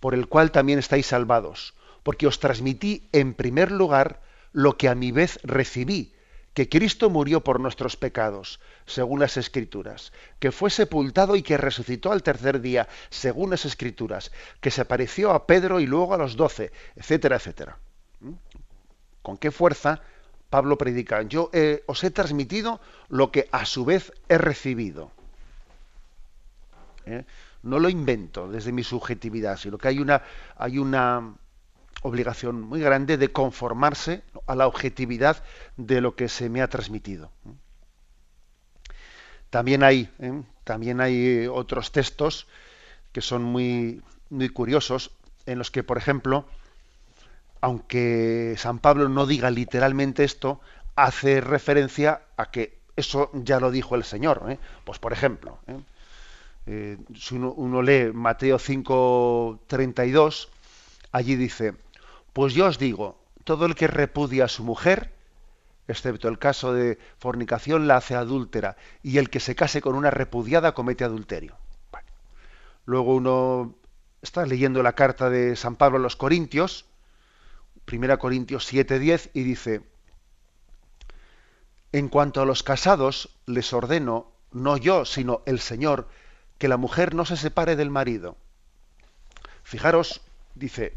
por el cual también estáis salvados, porque os transmití en primer lugar lo que a mi vez recibí, que Cristo murió por nuestros pecados, según las Escrituras, que fue sepultado y que resucitó al tercer día, según las Escrituras, que se apareció a Pedro y luego a los doce, etcétera, etcétera. ¿Mm? ¿Con qué fuerza Pablo predica? Yo eh, os he transmitido lo que a su vez he recibido. ¿Eh? No lo invento desde mi subjetividad, sino que hay una, hay una, obligación muy grande de conformarse a la objetividad de lo que se me ha transmitido. También hay, ¿eh? también hay otros textos que son muy, curiosos, en los que, por ejemplo, aunque San Pablo no diga literalmente esto, hace referencia a que eso ya lo dijo el Señor. ¿eh? Pues, por ejemplo, ¿eh? Si uno, lee Mateo 5:32, allí dice, pues yo os digo, todo el que repudia a su mujer, excepto el caso de fornicación, la hace adúltera, y el que se case con una repudiada comete adulterio. Luego uno está leyendo la carta de San Pablo a los Corintios, 1 Corintios 7:10, y dice, en cuanto a los casados, les ordeno, no yo, sino el Señor, que la mujer no se separe del marido. Fijaros, dice,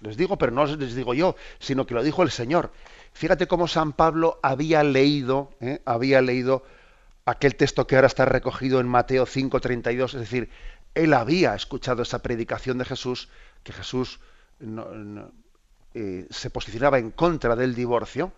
Les digo, pero no les digo yo, sino que lo dijo el Señor. Fíjate cómo San Pablo había leído, ¿eh? había leído aquel texto que ahora está recogido en Mateo 5:32, es decir, él había escuchado esa predicación de Jesús, que Jesús eh, se posicionaba en contra del divorcio,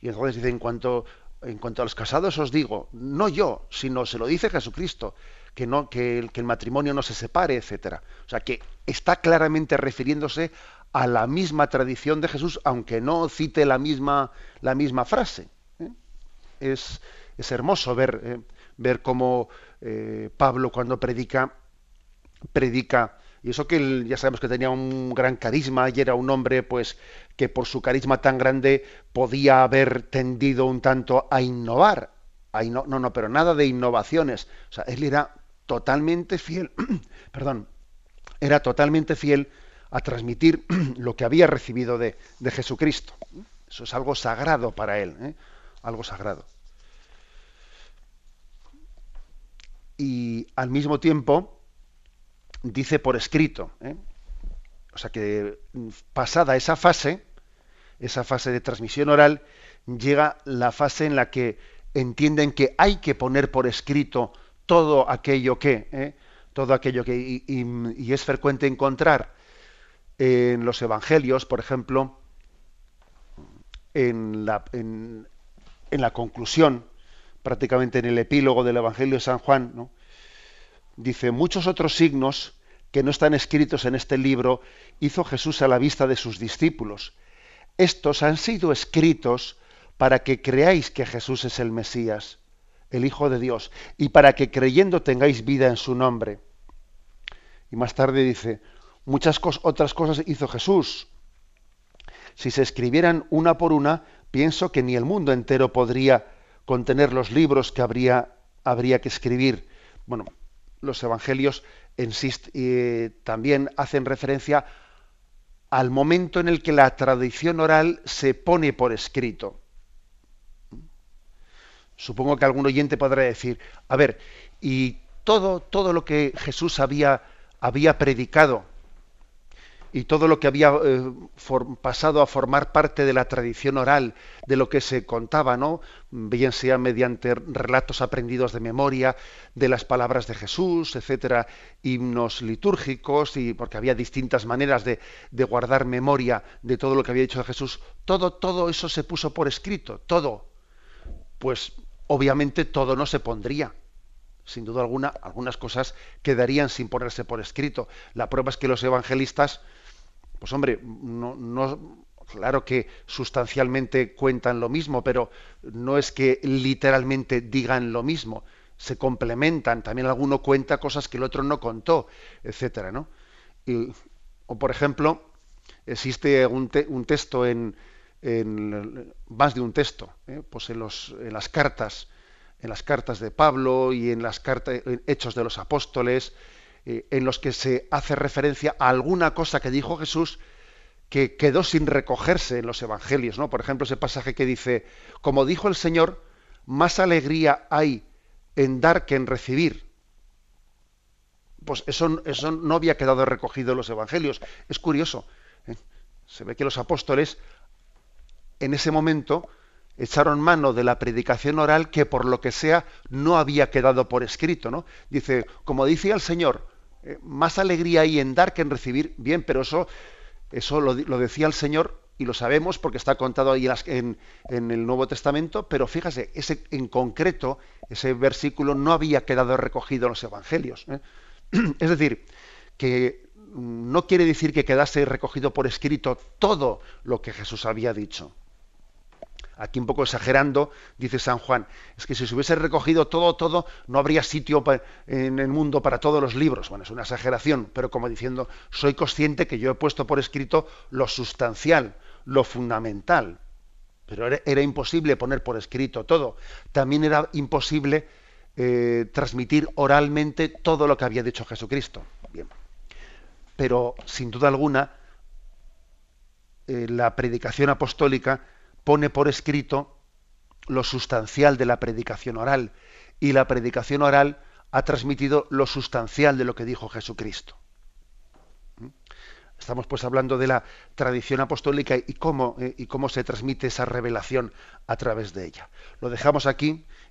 y entonces dice, en cuanto, en cuanto a los casados os digo, no yo, sino se lo dice Jesucristo, que, no, que, el, que el matrimonio no se separe, etcétera. O sea, que está claramente refiriéndose a la misma tradición de Jesús, aunque no cite la misma, la misma frase. ¿eh? Es, es, hermoso ver, eh, ver cómo eh, Pablo cuando predica, predica, y eso que ya sabemos que tenía un gran carisma y era un hombre pues que por su carisma tan grande podía haber tendido un tanto a innovar. A no, no, pero nada de innovaciones. O sea, él era totalmente fiel, perdón, era totalmente fiel a transmitir lo que había recibido de, Jesucristo. Eso es algo sagrado para él, ¿eh? algo sagrado. Y al mismo tiempo dice por escrito, ¿eh? o sea que pasada esa fase, esa fase de transmisión oral, llega la fase en la que entienden que hay que poner por escrito todo aquello que, ¿eh? todo aquello que, y, es frecuente encontrar en los evangelios, por ejemplo, en la, en, la conclusión, prácticamente en el epílogo del Evangelio de San Juan, ¿no? dice, muchos otros signos que no están escritos en este libro hizo Jesús a la vista de sus discípulos. Estos han sido escritos para que creáis que Jesús es el Mesías, el Hijo de Dios, y para que creyendo tengáis vida en su nombre. Y más tarde dice, Muchas otras cosas hizo Jesús. Si se escribieran una por una, pienso que ni el mundo entero podría contener los libros que habría, habría que escribir. Bueno, los evangelios eh, también hacen referencia al momento en el que la tradición oral se pone por escrito. Supongo que algún oyente podrá decir, a ver, y todo, todo lo que Jesús había, había predicado, y todo lo que había eh, pasado a formar parte de la tradición oral, de lo que se contaba, ¿no? Bien sea mediante relatos aprendidos de memoria, de las palabras de Jesús, etcétera, himnos litúrgicos, y porque había distintas maneras de, de guardar memoria de todo lo que había dicho Jesús. Todo, todo eso se puso por escrito, todo. Pues obviamente todo no se pondría sin duda alguna, algunas cosas quedarían sin ponerse por escrito. La prueba es que los evangelistas pues hombre, no, claro que sustancialmente cuentan lo mismo, pero no es que literalmente digan lo mismo, se complementan, también alguno cuenta cosas que el otro no contó, etcétera, ¿no? o por ejemplo, existe un, texto en, más de un texto, ¿eh? pues en, los, en las cartas, en las cartas de Pablo y en las cartas, hechos de los apóstoles, eh, en los que se hace referencia a alguna cosa que dijo Jesús que quedó sin recogerse en los evangelios, ¿no? Por ejemplo, ese pasaje que dice, como dijo el Señor, más alegría hay en dar que en recibir. Pues eso, eso no había quedado recogido en los evangelios. Es curioso. ¿eh? Se ve que los apóstoles en ese momento echaron mano de la predicación oral que por lo que sea no había quedado por escrito, ¿no? Dice, como decía el Señor, eh, más alegría hay en dar que en recibir. Bien, pero eso, eso lo, decía el Señor y lo sabemos porque está contado ahí en, el Nuevo Testamento, pero fíjese, ese, en concreto, ese versículo no había quedado recogido en los Evangelios. ¿eh? Es decir, que no quiere decir que quedase recogido por escrito todo lo que Jesús había dicho. Aquí un poco exagerando, dice San Juan, es que si se hubiese recogido todo, todo, no habría sitio en el mundo para todos los libros. Bueno, es una exageración, pero como diciendo, soy consciente que yo he puesto por escrito lo sustancial, lo fundamental. Pero era, imposible poner por escrito todo. También era imposible eh, transmitir oralmente todo lo que había dicho Jesucristo. Bien. Pero, sin duda alguna, eh, la predicación apostólica pone por escrito lo sustancial de la predicación oral y la predicación oral ha transmitido lo sustancial de lo que dijo Jesucristo. ¿Mm? Estamos pues hablando de la tradición apostólica y cómo, eh, y cómo se transmite esa revelación a través de ella. Lo dejamos aquí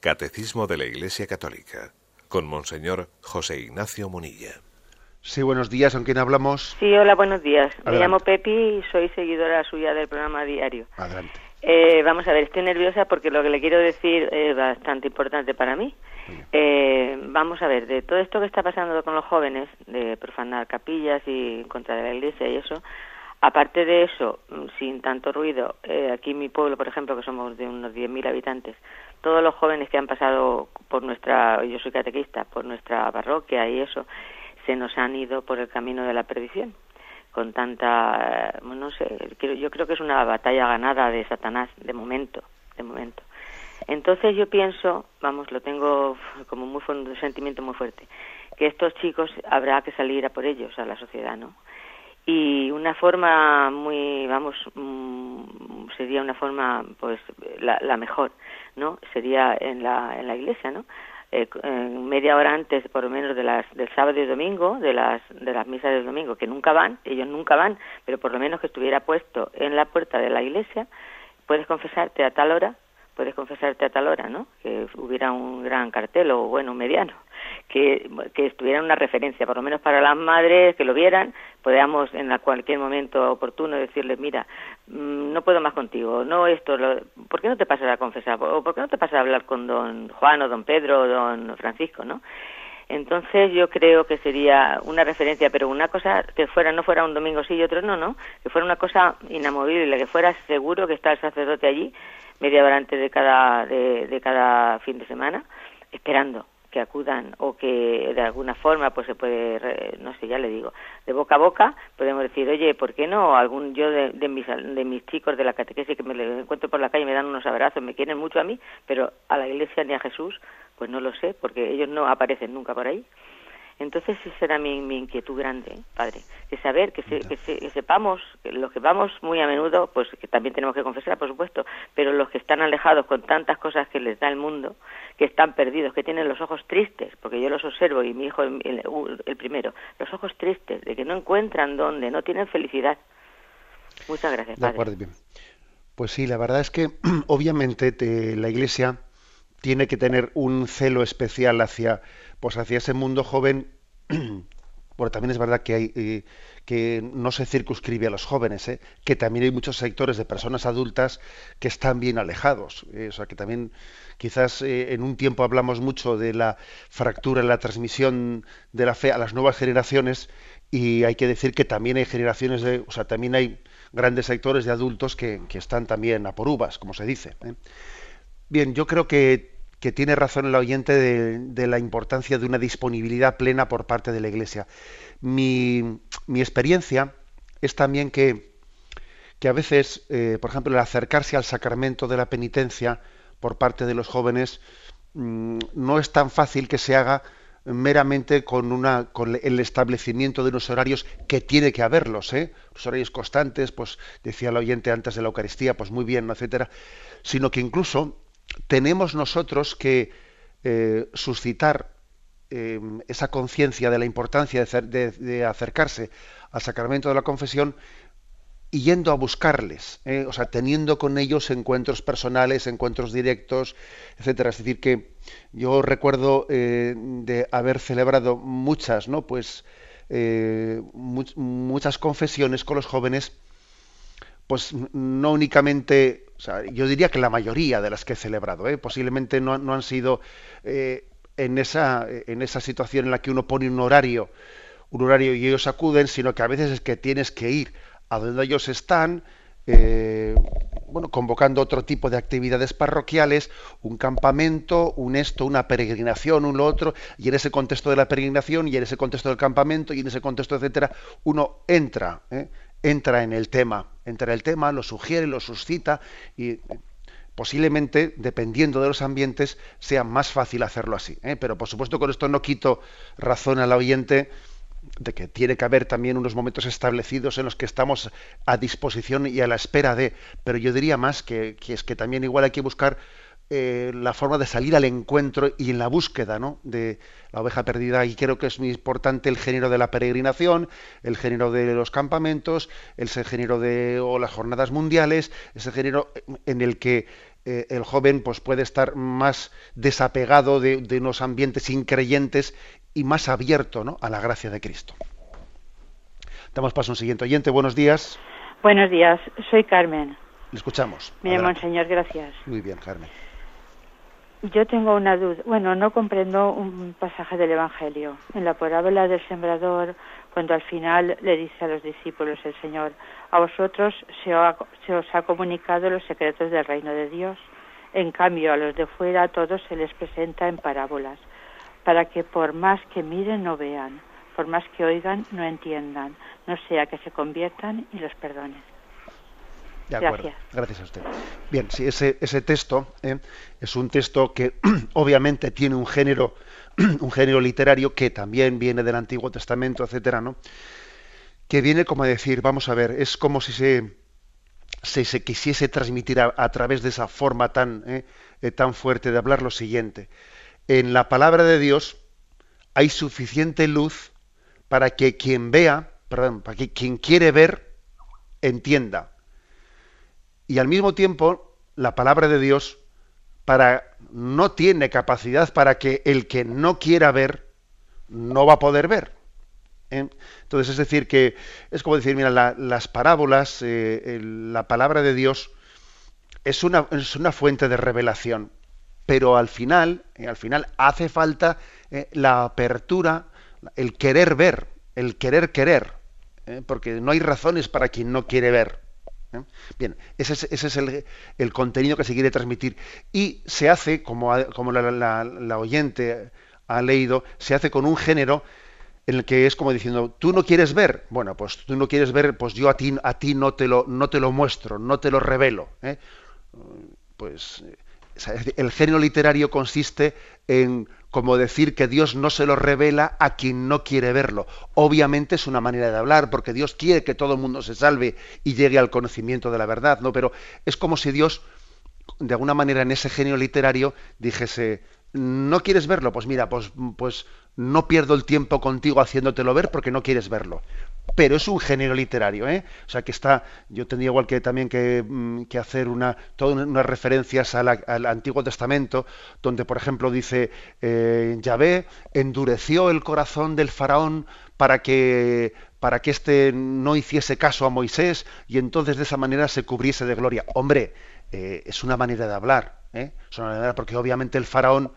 Catecismo de la Iglesia Católica con Monseñor José Ignacio Munilla. Sí, buenos días, ¿con quién hablamos? Sí, hola, buenos días. Me llamo Pepi y soy seguidora suya del programa diario. Adelante. Eh, vamos a ver, estoy nerviosa porque lo que le quiero decir es bastante importante para mí. Eh, vamos a ver, de todo esto que está pasando con los jóvenes, de profanar capillas y en contra de la iglesia y eso, Aparte de eso, mm, sin tanto ruido, eh, aquí en mi pueblo, por ejemplo, que somos de unos 10.000 habitantes, todos los jóvenes que han pasado por nuestra, yo soy catequista, por nuestra parroquia y eso, se nos han ido por el camino de la perdición. Con tanta, eh, no sé, yo creo que es una batalla ganada de Satanás, de momento, de momento. Entonces yo pienso, vamos, lo tengo como muy un sentimiento muy fuerte, que estos chicos habrá que salir a por ellos a la sociedad, ¿no? Y una forma muy vamos mm, sería una forma pues la, mejor no sería en la en la iglesia no eh, media hora antes por lo menos de las del sábado y domingo de las de las misas del domingo que nunca van ellos nunca van pero por lo menos que estuviera puesto en la puerta de la iglesia puedes confesarte a tal hora puedes confesarte a tal hora no que hubiera un gran cartel o bueno un mediano que, que estuvieran una referencia, por lo menos para las madres que lo vieran, podamos en cualquier momento oportuno decirles, mira, mm, no puedo más contigo, no esto, ¿por qué no te pasas a confesar? ¿O por qué no te pasas a hablar con don Juan o don Pedro o don Francisco, no? Entonces yo creo que sería una referencia, pero una cosa que fuera no fuera un domingo sí y otro no, no, que fuera una cosa inamovible, que fuera seguro que está el sacerdote allí media hora antes de cada de cada fin de semana esperando que acudan o que de alguna forma pues se puede no sé ya le digo de boca a boca podemos decir oye por qué no algún yo de, mis de mis chicos de la catequesis que me encuentro por la calle me dan unos abrazos me quieren mucho a mí pero a la iglesia ni a Jesús pues no lo sé porque ellos no aparecen nunca por ahí entonces esa será mi, inquietud grande, padre, que saber, que, que, sepamos, que los que vamos muy a menudo, pues que también tenemos que confesar, por supuesto, pero los que están alejados con tantas cosas que les da el mundo, que están perdidos, que tienen los ojos tristes, porque yo los observo y mi hijo el, el primero, los ojos tristes, de que no encuentran dónde, no tienen felicidad. Muchas gracias, padre. De acuerdo, bien. Pues sí, la verdad es que obviamente la Iglesia tiene que tener un celo especial hacia pues hacia ese mundo joven, bueno, también es verdad que hay eh, que no se circunscribe a los jóvenes, ¿eh? que también hay muchos sectores de personas adultas que están bien alejados. ¿eh? o sea, que también quizás en un tiempo hablamos mucho de la fractura en la transmisión de la fe a las nuevas generaciones y hay que decir que también hay generaciones de, o sea, también hay grandes sectores de adultos que, que están también a por uvas, como se dice. Bien, yo creo que que tiene razón el oyente de, la importancia de una disponibilidad plena por parte de la Iglesia. Mi, experiencia es también que, que a veces, eh, por ejemplo, el acercarse al sacramento de la penitencia por parte de los jóvenes mm, no es tan fácil que se haga meramente con una con el establecimiento de unos horarios que tiene que haberlos, ¿eh? los horarios constantes, pues decía el oyente antes de la Eucaristía, pues muy bien, etcétera, sino que incluso tenemos nosotros que eh, suscitar eh, esa conciencia de la importancia de, acercarse al sacramento de la confesión yendo a buscarles, ¿eh? o sea, teniendo con ellos encuentros personales, encuentros directos, etcétera. Es decir, que yo recuerdo de haber celebrado muchas, ¿no? Pues muchas confesiones con los jóvenes, pues no únicamente yo diría que la mayoría de las que he celebrado, ¿eh? posiblemente no, han sido eh, en, esa, en esa situación en la que uno pone un horario, un horario y ellos acuden, sino que a veces es que tienes que ir a donde ellos están, eh, bueno, convocando otro tipo de actividades parroquiales, un campamento, un esto, una peregrinación, un lo otro, y en ese contexto de la peregrinación, y en ese contexto del campamento, y en ese contexto, etcétera, uno entra, entra en el tema, entra en el tema, lo sugiere, lo suscita y posiblemente, dependiendo de los ambientes, sea más fácil hacerlo así. ¿eh? Pero por supuesto con esto no quito razón al oyente de que tiene que haber también unos momentos establecidos en los que estamos a disposición y a la espera de, pero yo diría más que, que es que también igual hay que buscar eh, la forma de salir al encuentro y en la búsqueda ¿no? de la oveja perdida. Y creo que es muy importante el género de la peregrinación, el género de los campamentos, ese género de o las jornadas mundiales, ese género en el que eh, el joven pues, puede estar más desapegado de, unos ambientes increyentes y más abierto ¿no? a la gracia de Cristo. Damos paso a un siguiente oyente. Buenos días. Buenos días, soy Carmen. Le escuchamos. Mire, monseñor, gracias. Muy bien, Carmen. Yo tengo una duda. Bueno, no comprendo un pasaje del Evangelio. En la parábola del sembrador, cuando al final le dice a los discípulos el Señor, a vosotros se, os ha comunicado los secretos del reino de Dios. En cambio, a los de fuera a todos se les presenta en parábolas, para que por más que miren no vean, por más que oigan no entiendan, no sea que se conviertan y los perdonen. De acuerdo. Gracias. a usted. Bien, sí, ese, ese texto ¿eh? es un texto que obviamente tiene un género, un género literario que también viene del Antiguo Testamento, etcétera, ¿no? Que viene como a decir, vamos a ver, es como si se, se, quisiese transmitir a, través de esa forma tan, ¿eh? Eh, tan fuerte de hablar lo siguiente. En la palabra de Dios hay suficiente luz para que quien vea, perdón, para que quien quiere ver, entienda y al mismo tiempo la palabra de Dios para no tiene capacidad para que el que no quiera ver no va a poder ver. ¿eh? Entonces es decir que es como decir, mira, las parábolas, eh, la palabra de Dios es una, es una, fuente de revelación, pero al final, eh, al final hace falta la apertura, el querer ver, el querer querer, porque no hay razones para quien no quiere ver. ¿Eh? Bien, ese es, el, contenido que se quiere transmitir. Y se hace, como, como la, oyente ha leído, se hace con un género en el que es como diciendo, tú no quieres ver, bueno, pues tú no quieres ver, pues yo a ti, a ti no, te lo, no te lo muestro, no te lo revelo. ¿eh? Pues el género literario consiste en como decir que Dios no se lo revela a quien no quiere verlo. Obviamente es una manera de hablar, porque Dios quiere que todo el mundo se salve y llegue al conocimiento de la verdad, ¿no? Pero es como si Dios, de alguna manera, en ese género literario, dijese, ¿no quieres verlo? Pues mira, pues, pues no pierdo el tiempo contigo haciéndotelo ver porque no quieres verlo pero es un género literario, ¿eh? O sea que está, yo tendría igual que también que, mm, hacer una, todas unas referencias al Antiguo Testamento, donde por ejemplo dice eh, Yahvé endureció el corazón del faraón para que para que éste no hiciese caso a Moisés y entonces de esa manera se cubriese de gloria. Hombre, eh, es una manera de hablar, ¿eh? porque obviamente el faraón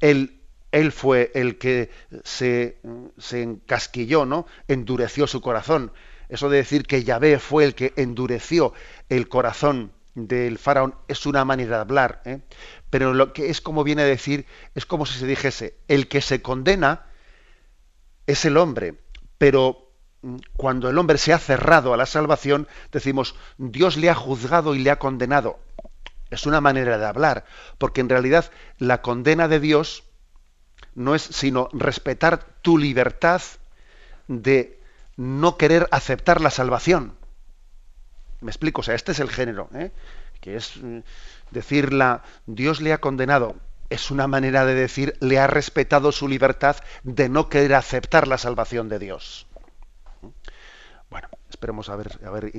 él él fue el que se, se, encasquilló, ¿no? Endureció su corazón. Eso de decir que Yahvé fue el que endureció el corazón del faraón es una manera de hablar. ¿eh? Pero lo que es como viene a decir, es como si se dijese, el que se condena es el hombre, pero mm, cuando el hombre se ha cerrado a la salvación, decimos, Dios le ha juzgado y le ha condenado. Es una manera de hablar, porque en realidad la condena de Dios no es sino respetar tu libertad de no querer aceptar la salvación. Me explico, o sea, este es el género, ¿eh? que es mm, decir la Dios le ha condenado, es una manera de decir le ha respetado su libertad de no querer aceptar la salvación de Dios. Bueno, esperemos haber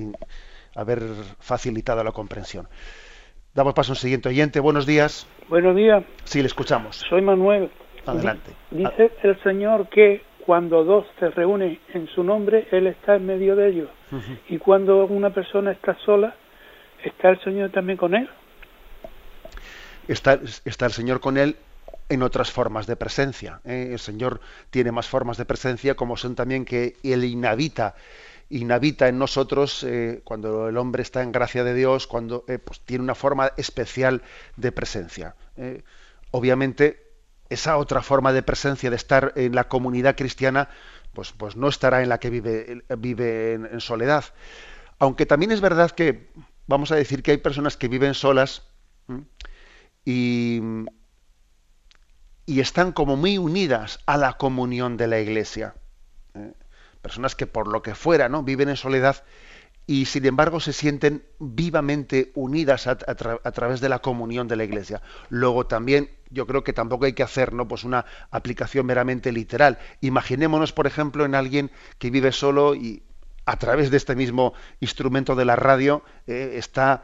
facilitado la comprensión. Damos paso a un siguiente oyente. Buenos días. Buenos días. Sí, le escuchamos. Soy Manuel. Adelante. Dice el Señor que cuando dos se reúnen en su nombre, Él está en medio de ellos. Y cuando una persona está sola, ¿está el Señor también con él? Está, está el Señor con él en otras formas de presencia. ¿eh? El Señor tiene más formas de presencia, como son también que Él inhabita, inhabita en nosotros eh, cuando el hombre está en gracia de Dios, cuando eh, pues, tiene una forma especial de presencia. obviamente, esa otra forma de presencia de estar en la comunidad cristiana, pues, pues no estará en la que vive, vive en, soledad. Aunque también es verdad que, vamos a decir que hay personas que viven solas y, y, están como muy unidas a la comunión de la iglesia. Personas que por lo que fuera, ¿no? Viven en soledad y sin embargo se sienten vivamente unidas a, través de la comunión de la iglesia. Luego también yo creo que tampoco hay que hacer ¿no? pues una aplicación meramente literal. Imaginémonos, por ejemplo, en alguien que vive solo y a través de este mismo instrumento de la radio eh, está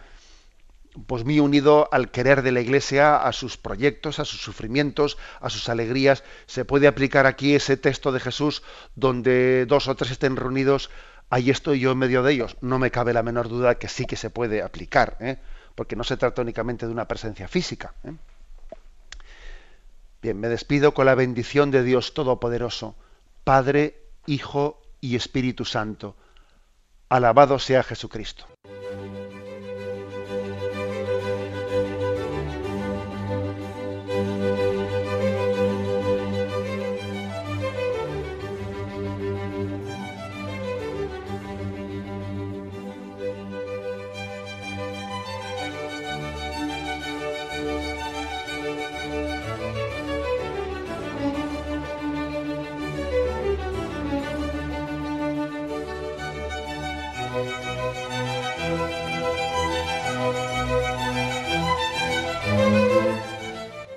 pues muy unido al querer de la iglesia, a sus proyectos, a sus sufrimientos, a sus alegrías. Se puede aplicar aquí ese texto de Jesús donde dos o tres estén reunidos ahí estoy yo en medio de ellos. No me cabe la menor duda que sí que se puede aplicar, ¿eh? porque no se trata únicamente de una presencia física. ¿eh? Bien, me despido con la bendición de Dios Todopoderoso, Padre, Hijo y Espíritu Santo. Alabado sea Jesucristo.